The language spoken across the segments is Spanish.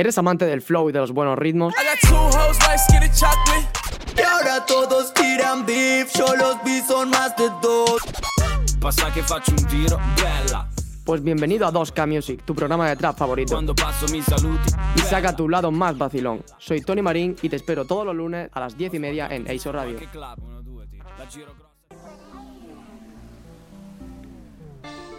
¿Eres amante del flow y de los buenos ritmos? Y ahora todos tiran beef, yo los vi son más de dos. Pasa que faccio un tiro, bella. Pues bienvenido a 2K Music, tu programa de trap favorito. Quando passo mi saluti. Y saca tu lado más vacilón. Soy Tony Marín y te espero todos los lunes a las 10 y media en EISO Radio.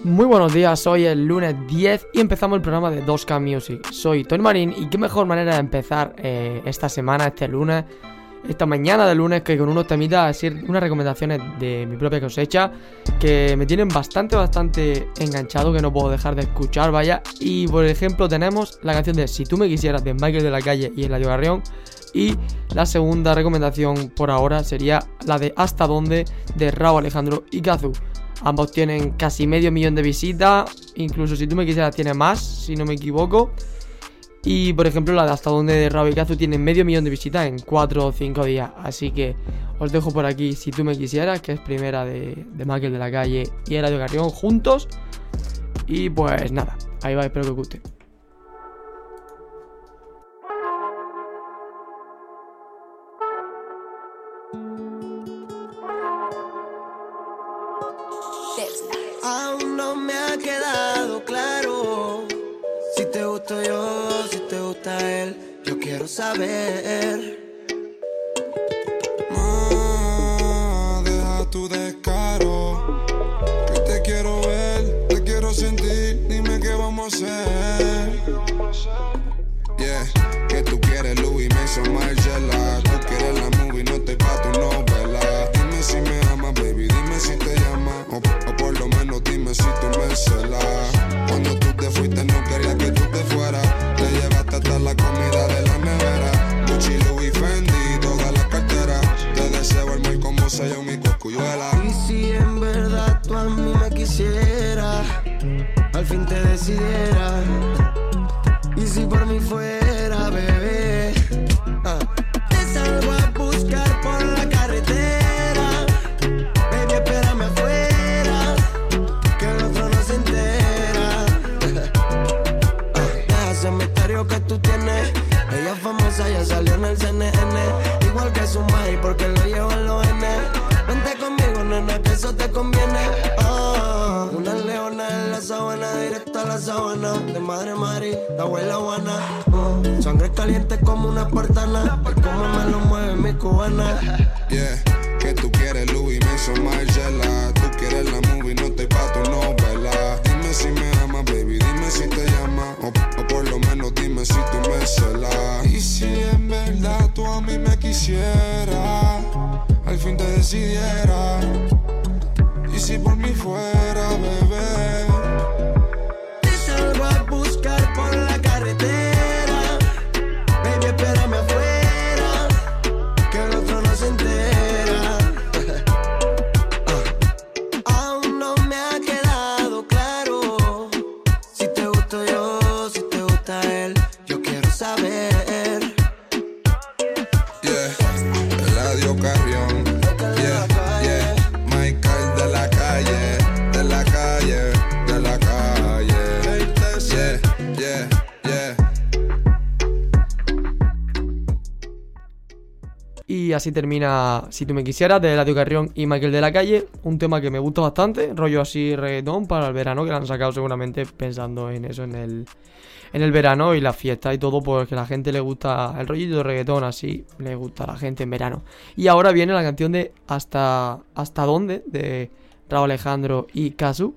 Muy buenos días, hoy es el lunes 10 y empezamos el programa de 2K Music. Soy Tony Marín y qué mejor manera de empezar eh, esta semana, este lunes, esta mañana de lunes, que con unos temitas, unas recomendaciones de mi propia cosecha que me tienen bastante, bastante enganchado, que no puedo dejar de escuchar, vaya. Y por ejemplo, tenemos la canción de Si tú me quisieras de Michael de la Calle y Eladio Garrión. Y la segunda recomendación por ahora sería la de Hasta dónde de Raúl Alejandro y. Ambos tienen casi medio millón de visitas. Incluso si tú me quisieras tiene más, si no me equivoco. Y por ejemplo la de hasta donde de Kazu tiene medio millón de visitas en 4 o 5 días. Así que os dejo por aquí si tú me quisieras, que es primera de, de Michael de la calle y Eladio Garrión juntos. Y pues nada, ahí va, espero que os guste. Aún no me ha quedado claro si te gusto yo, si te gusta él. Yo quiero saber. Caliente como así termina Si tú me quisieras de Eladio Carrión y Michael de la Calle. Un tema que me gusta bastante, rollo así reggaetón para el verano, que lo han sacado seguramente pensando en eso, en el, en el verano y la fiesta y todo, porque a la gente le gusta el rollito de reggaetón así, le gusta a la gente en verano. Y ahora viene la canción de Hasta, Hasta dónde, de Raúl Alejandro y Kazu.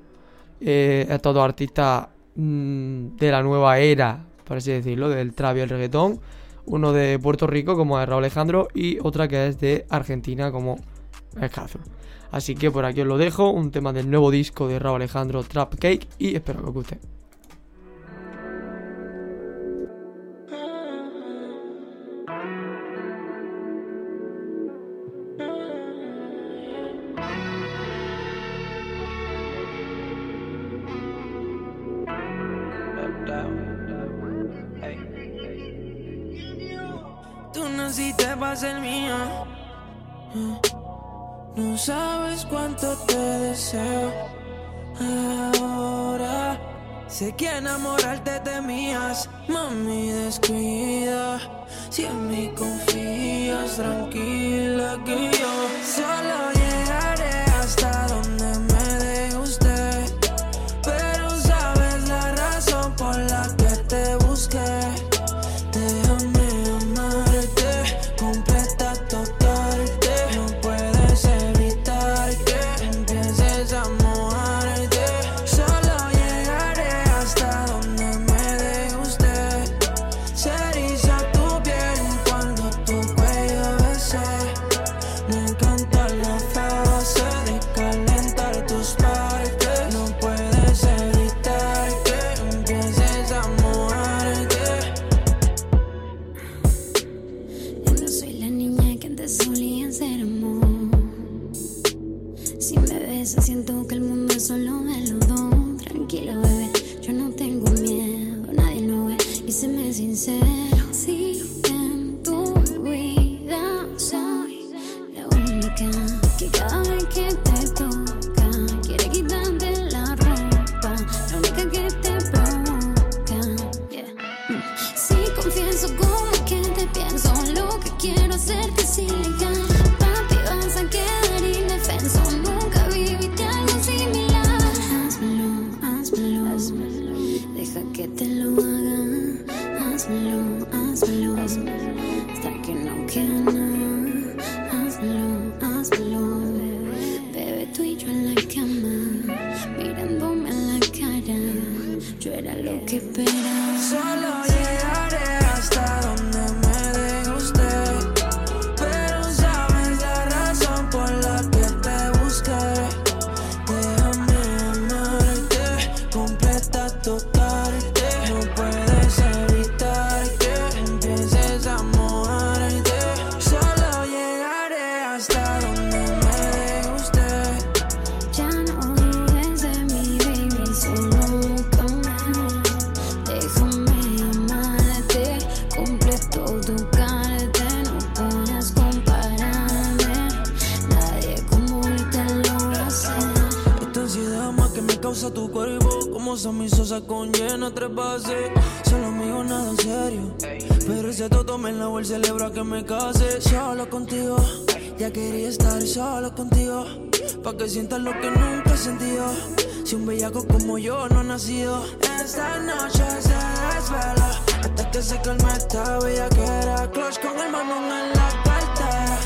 Eh, estos dos artistas mm, de la nueva era, por así decirlo, del trap y el reggaetón. Uno de Puerto Rico, como es Raúl Alejandro, y otra que es de Argentina, como es. Así que por aquí os lo dejo, un tema del nuevo disco de Raúl Alejandro, Trap Cake, y espero que os guste. Quería estar solo contigo Pa' que sientas lo que nunca he sentido. Si un bellaco como yo no ha nacido Esta noche se desvela. Hasta que se calme esta bellaquera Clutch con el mamón en la cartera.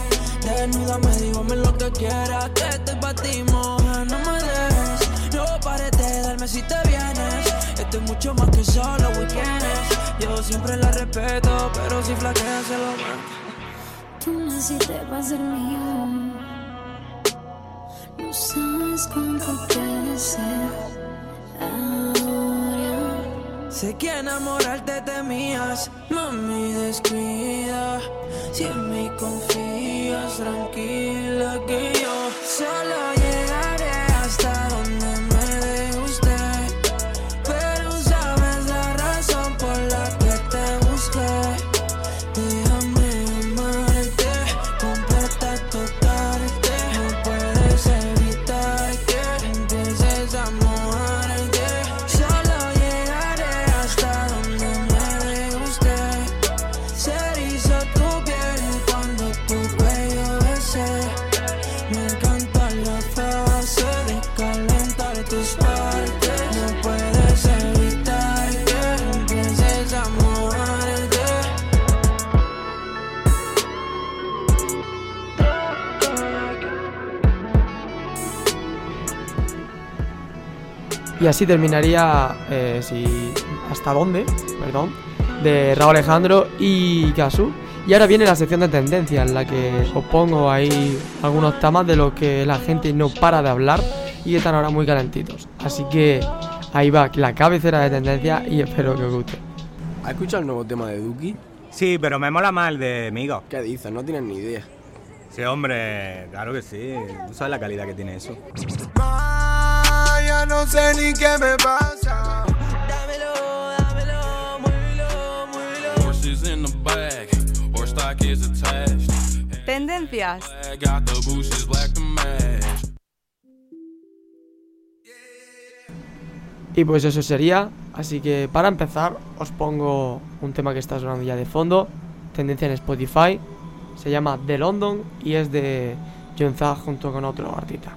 Desnúdame, dígame lo que quieras Que estoy pa' ti, moja, no me dejes No pares de darme si te vienes. Esto es mucho más que solo weekends Yo siempre la respeto Pero si flaquea se lo mando Tú naciste para ser mío. No sabes cuánto te deseo. Ahora. Sé que enamorarte temías Mami, descuida Si en mí confías Tranquila que yo Solo Y así terminaría, eh, si, hasta dónde, perdón, de Raúl Alejandro y Casu. Y ahora viene la sección de tendencia en la que os pongo ahí algunos temas de los que la gente no para de hablar y están ahora muy calentitos. Así que ahí va la cabecera de tendencia y espero que os guste. ¿Has escuchado el nuevo tema de Duki? Sí, pero me mola más el de Migo. ¿Qué dices? No tienes ni idea. Sí, hombre, claro que sí. Tú sabes la calidad que tiene eso. Ya no sé ni qué me pasa. Dámelo, dámelo, muévelo, muévelo. Horses in the back, horse Glock is attached. Tendencias. Got the bushes black to match. Y pues eso sería. Así que para empezar, os pongo un tema que está sonando ya de fondo. Tendencia en Spotify. Se llama The London y es de John Zag junto con otro artista.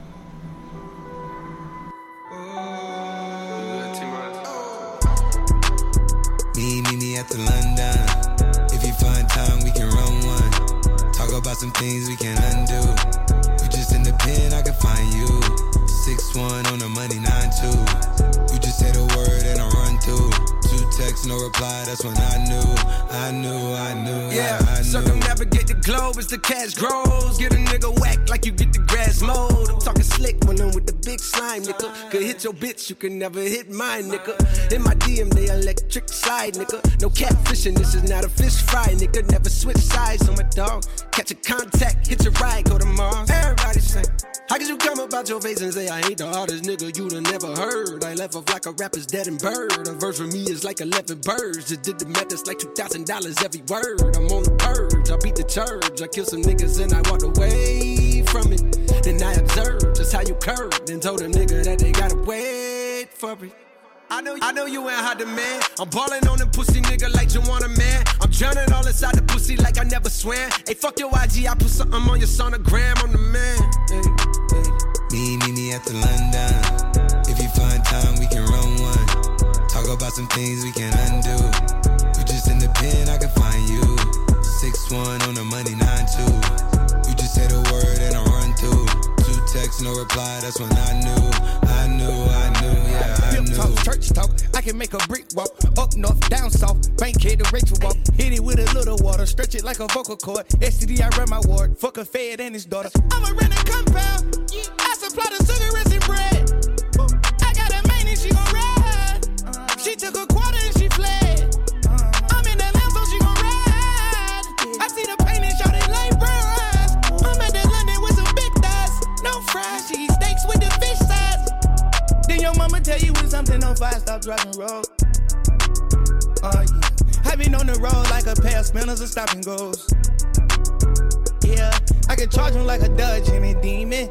Some things we can't undo. You just in the pen, I can find you. Six one on the money, nine two. You just say the word and I run through. Two texts, no reply. That's when I knew, I knew, I knew, Yeah, I, I knew. circumnavigate the globe as the cash grows. Get a nigga whack like you get the grass mowed. I'm talking slick when I'm with the big slime, nigga. Could hit your bitch, you can never hit mine, nigga. In my DM, they electric slide, nigga. No catfishing, this is not a fish fry, nigga. Never switch sides on my dog. Catch a contact, hit your ride, go to Mars. Everybody sing. How could you come about your face and say I ain't the hardest nigga you'd have never heard? I left off like a rapper's dead and bird. A verse for me is like 11 birds. Just did the math, it's like $2,000 every word. I'm on the purge, I beat the church. I kill some niggas and I walked away from it. Then I observed just how you curved and told a nigga that they gotta wait for it. I know, I know you ain't hot demand. I'm ballin' on them pussy nigga like you want a man. I'm drowning all inside the pussy like I never swam. Hey, fuck your IG, I put something on your sonogram. I'm the man. Hey. Me, the London. If you find time, we can run one. Talk about some things we can undo. You just in the pen, I can find you. Six one on the money, nine two. You just say the word and I run through. Two texts, no reply. That's when I knew, I knew, I knew, yeah, I knew. talk, church talk. I can make a brick walk. Up north, down south. Bank kid to Rachel walk. Hit it with a little water. Stretch it like a vocal cord. STD, I run my ward. Fuck a fed and his daughter. I'm a compound. I the. I got a main and she gon' ride. She took a quarter and she fled. I'm in that lamb, so she gon' ride. I see the pain shot it like brown eyes. I'm at that London with some big thighs. No fries, she eat steaks with the fish sides. Then your mama tell you when something on fire, stop driving road. Oh. I been on the road like a pair of spinners and stopping goes. Yeah, I can charge him like a Dodge and a demon.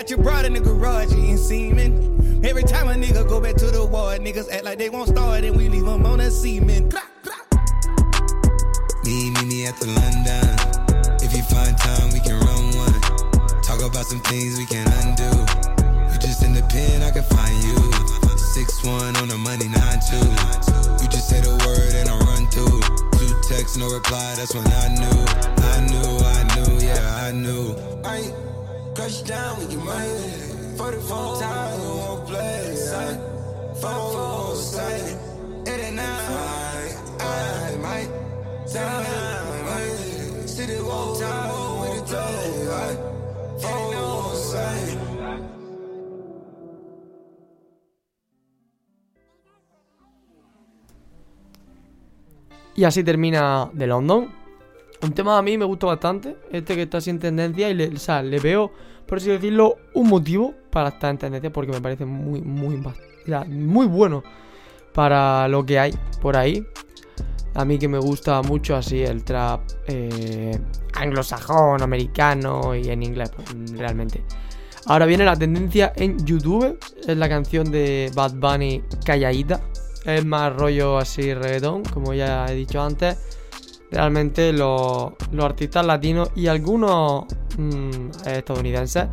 Got your broad in the garage eating semen. Every time a nigga go back to the ward, niggas act like they won't start and we leave them on a semen. Me, me, me at the London. If you find time, we can run one. Talk about some things we can undo. You just in the pen, I can find you. Six one on the money, nine two. You just say the word and I run through. Two texts, no reply. That's when I knew, I knew, I knew, yeah, I knew. I crush down with your money. 44 times in one place. I phone for sight. It ain't now. I might tell my money. City walk time with the toe. I phone for sight. Y así termina The London. Un tema a mí me gusta bastante. Este que está en tendencia. Y le veo, por así decirlo, un motivo para estar en tendencia. Porque me parece muy, muy, muy bueno para lo que hay por ahí. A mí que me gusta mucho así el trap eh, anglosajón, americano y en inglés, pues, realmente. Ahora viene la tendencia en YouTube. Es la canción de Bad Bunny Calladita. Es más rollo así reggaetón, como ya he dicho antes. Realmente los, los artistas latinos y algunos mm, estadounidenses,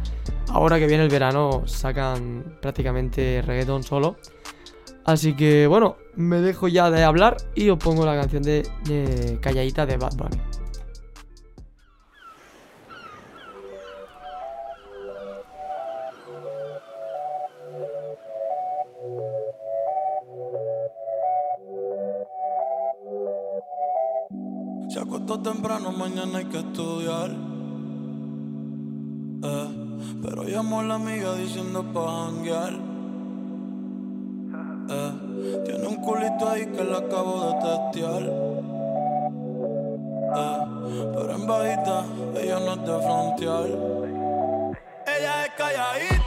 ahora que viene el verano, sacan prácticamente reggaetón solo. Así que bueno, me dejo ya de hablar y os pongo la canción de, de Calladita de Bad Bunny. Se acostó temprano, mañana hay que estudiar. Llamó la amiga diciendo pa' janguear. Eh, tiene un culito ahí que la acabo de testear. Eh, pero en bajita, ella no es de frontear. Ella es calladita,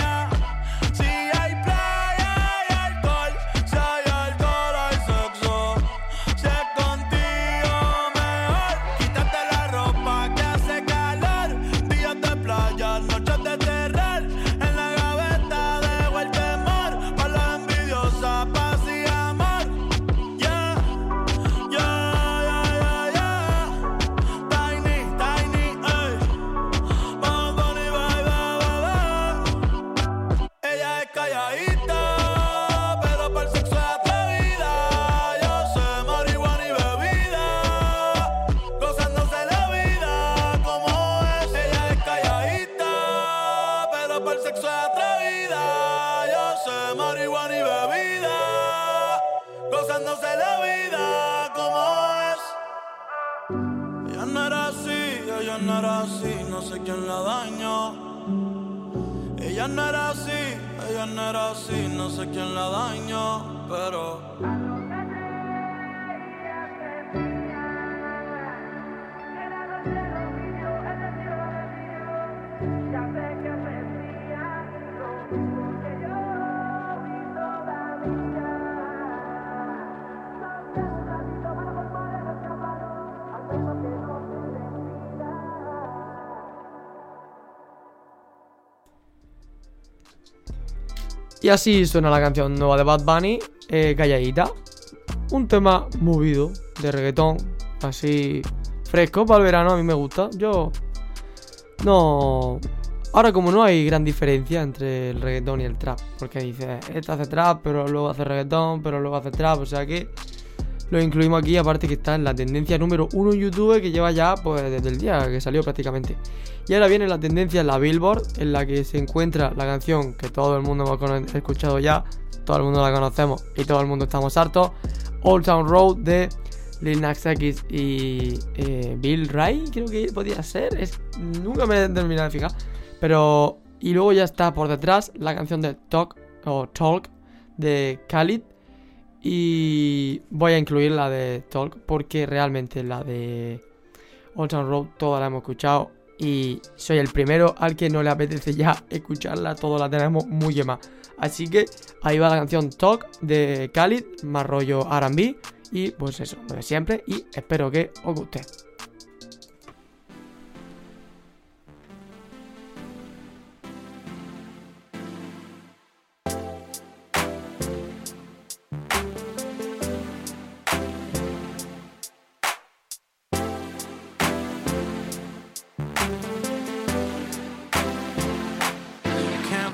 Dañó, pero. Y así suena la canción nueva de Bad Bunny, eh, calladita. Un tema movido de reggaetón, así fresco para el verano, a mí me gusta. Yo no... Ahora como no hay gran diferencia entre el reggaetón y el trap, porque dice, este hace trap, pero luego hace reggaetón, pero luego hace trap, o sea que lo incluimos aquí, aparte que está en la tendencia número uno en YouTube que lleva ya pues desde el día que salió prácticamente. Y ahora viene la tendencia en la Billboard, en la que se encuentra la canción que todo el mundo hemos escuchado ya, todo el mundo la conocemos y todo el mundo estamos hartos, Old Town Road de Lil Nas X y eh, Bill Ray, creo que podía ser, es, nunca me he terminado de fijar, pero... Y luego ya está por detrás la canción de Talk o Talk de Khalid y voy a incluir la de Talk porque realmente la de Old Town Road toda la hemos escuchado y soy el primero al que no le apetece ya escucharla, todos la tenemos muy quemada. Así que ahí va la canción Talk de Khalid, más rollo RB y pues eso, lo de siempre y espero que os guste.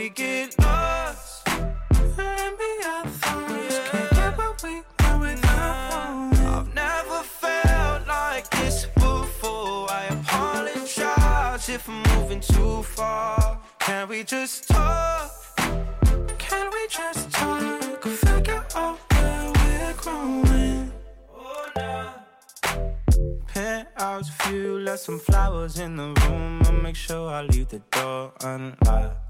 we get lost. And be our thoughts. Can't get we want without one. I've never felt like this before. I apologize if I'm moving too far. Can we just talk? Can we just talk? Figure out where we're growing. Oh, Penthouse view, left some flowers in the room. I'll make sure I leave the door unlocked.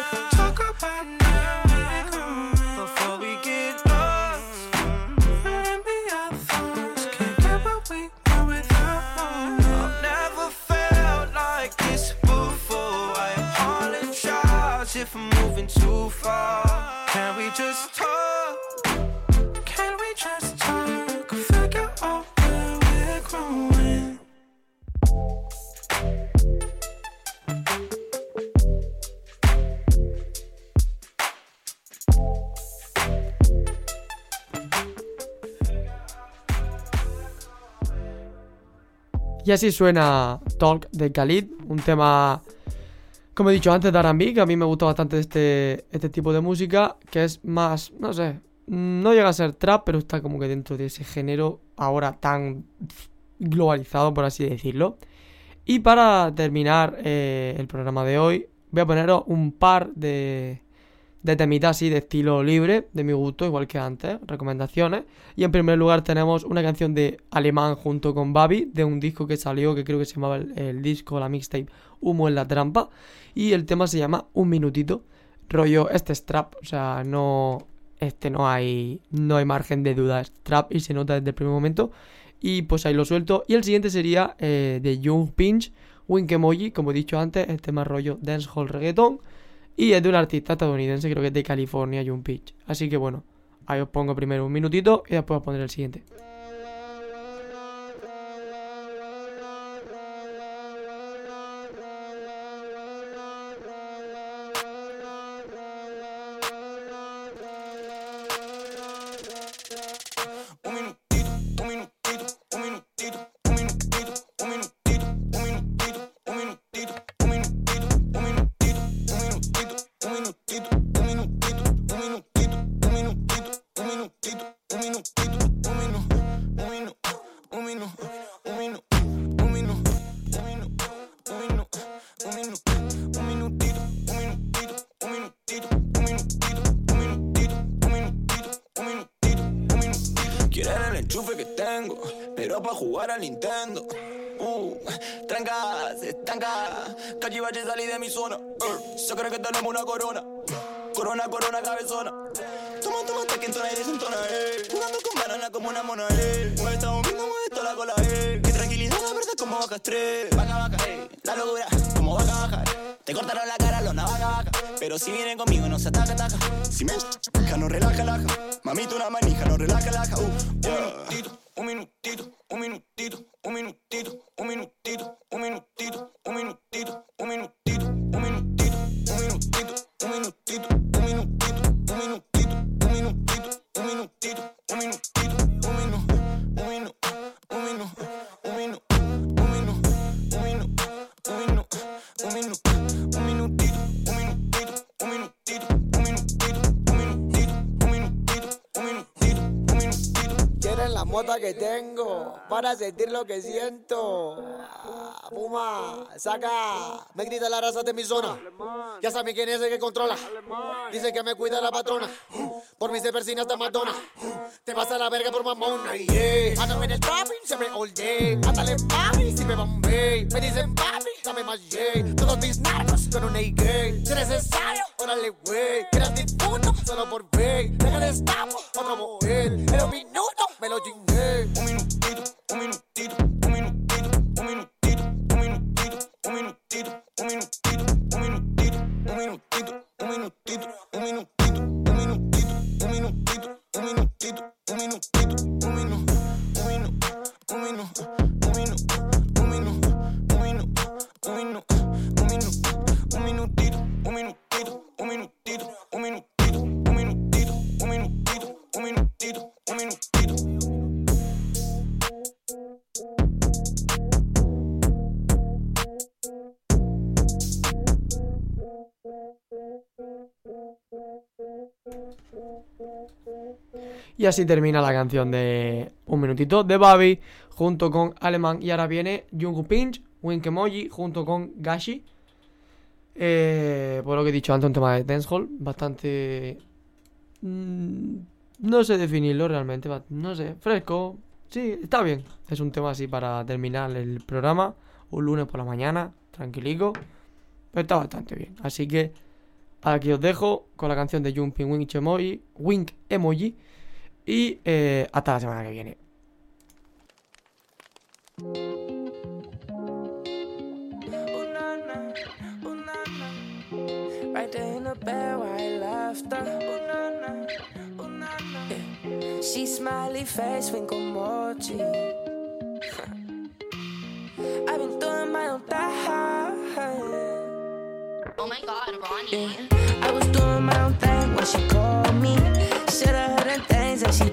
Far. Can we just talk? Can we just talk? Figure out where we're growing. Y así suena Talk de Khalid, un tema, como he dicho antes, de R&B, que a mí me gusta bastante este, este tipo de música, que es más, no sé, no llega a ser trap, pero está como que dentro de ese género ahora tan globalizado, por así decirlo. Y para terminar eh, el programa de hoy, voy a poneros un par de, de temitas así de estilo libre, de mi gusto, igual que antes, recomendaciones. Y en primer lugar tenemos una canción de Alemán junto con Babi, de un disco que salió, que creo que se llamaba el, disco, la mixtape Humo en la Trampa. Y el tema se llama Un Minutito. Rollo, este es trap, o sea, no. Este no hay. No hay margen de duda, es trap y se nota desde el primer momento. Y pues ahí lo suelto. Y el siguiente sería eh, de Young Pinch, Wink Emoji, como he dicho antes, el tema rollo dancehall reggaeton. Y es de un artista estadounidense, creo que es de California, Young Pinch. Así que bueno, ahí os pongo primero un minutito y después os pondré el siguiente. Estanca, cachivache salí de mi zona. Uh, se cree que tenemos una corona. Corona, corona, cabezona. Toma, toma, hasta que entona y desentona, eh. Jugando con banana como una mona, eh. Mueve esta bombina, mueve toda la cola, eh. Qué tranquilidad, la verdad, como vaca estrés. Vaca, vaca, eh. La locura, como vaca, vaca, eh. Te cortaron la cara, los navaja, vaca. Pero si vienen conmigo, no se ataca, ataca. Si me ja, no relaja, laja. Mamita, una manija, no relaja, laja. Uh. Un minutito, un minutito, un para sentir lo que siento. Ah, Puma, saca, me grita la raza de mi zona. Ya saben quién es el que controla. Dice que me cuida la patrona. Por mí se persina hasta Madonna. Te vas a la verga por mamona. Yeah. Ando en el papi, siempre all day. Ándale papi, si me bombé. Me dicen papi, dame más yeah. Todos mis narcos con un AK. Si necesario, órale güey. Gratis uno, solo por pay. Déjale estamos. Y así termina la canción de Un Minutito de Babi junto con Alemán. Y ahora viene Jungu Pinch, Winkemoji junto con Gashi. Eh, por lo que he dicho antes, un tema de dancehall bastante. Mmm, no sé definirlo realmente, no sé, fresco. Sí, está bien. Es un tema así para terminar el programa. Un lunes por la mañana, tranquilico. Pero está bastante bien. Así que Aquí os dejo con la canción de Jumping Wink Emoji, Wink Emoji y eh, hasta la semana que viene. She smiley face, wink emoji. I've been doing. Oh my god, Ronnie. Yeah. I was doing my own thing when she called me. Should've heard her things that she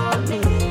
me.